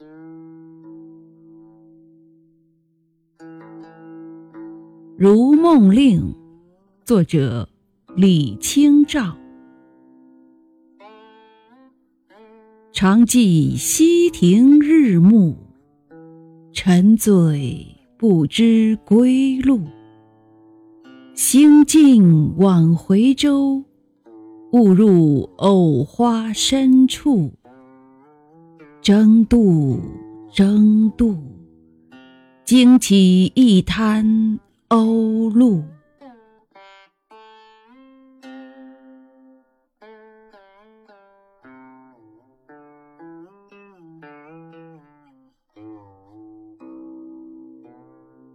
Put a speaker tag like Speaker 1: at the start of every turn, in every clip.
Speaker 1: 《如梦令》作者李清照。常记溪亭日暮，沉醉不知归路。兴尽晚回舟，误入藕花深处。争渡，争渡，惊起一滩。鸥鹭，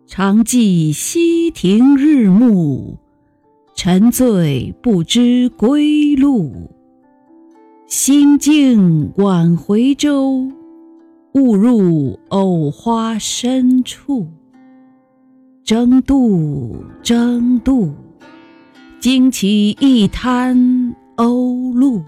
Speaker 1: 常记溪亭日暮，沉醉不知归路。兴尽晚回舟，误入藕花深处。争渡，争渡，惊起一滩鸥鹭。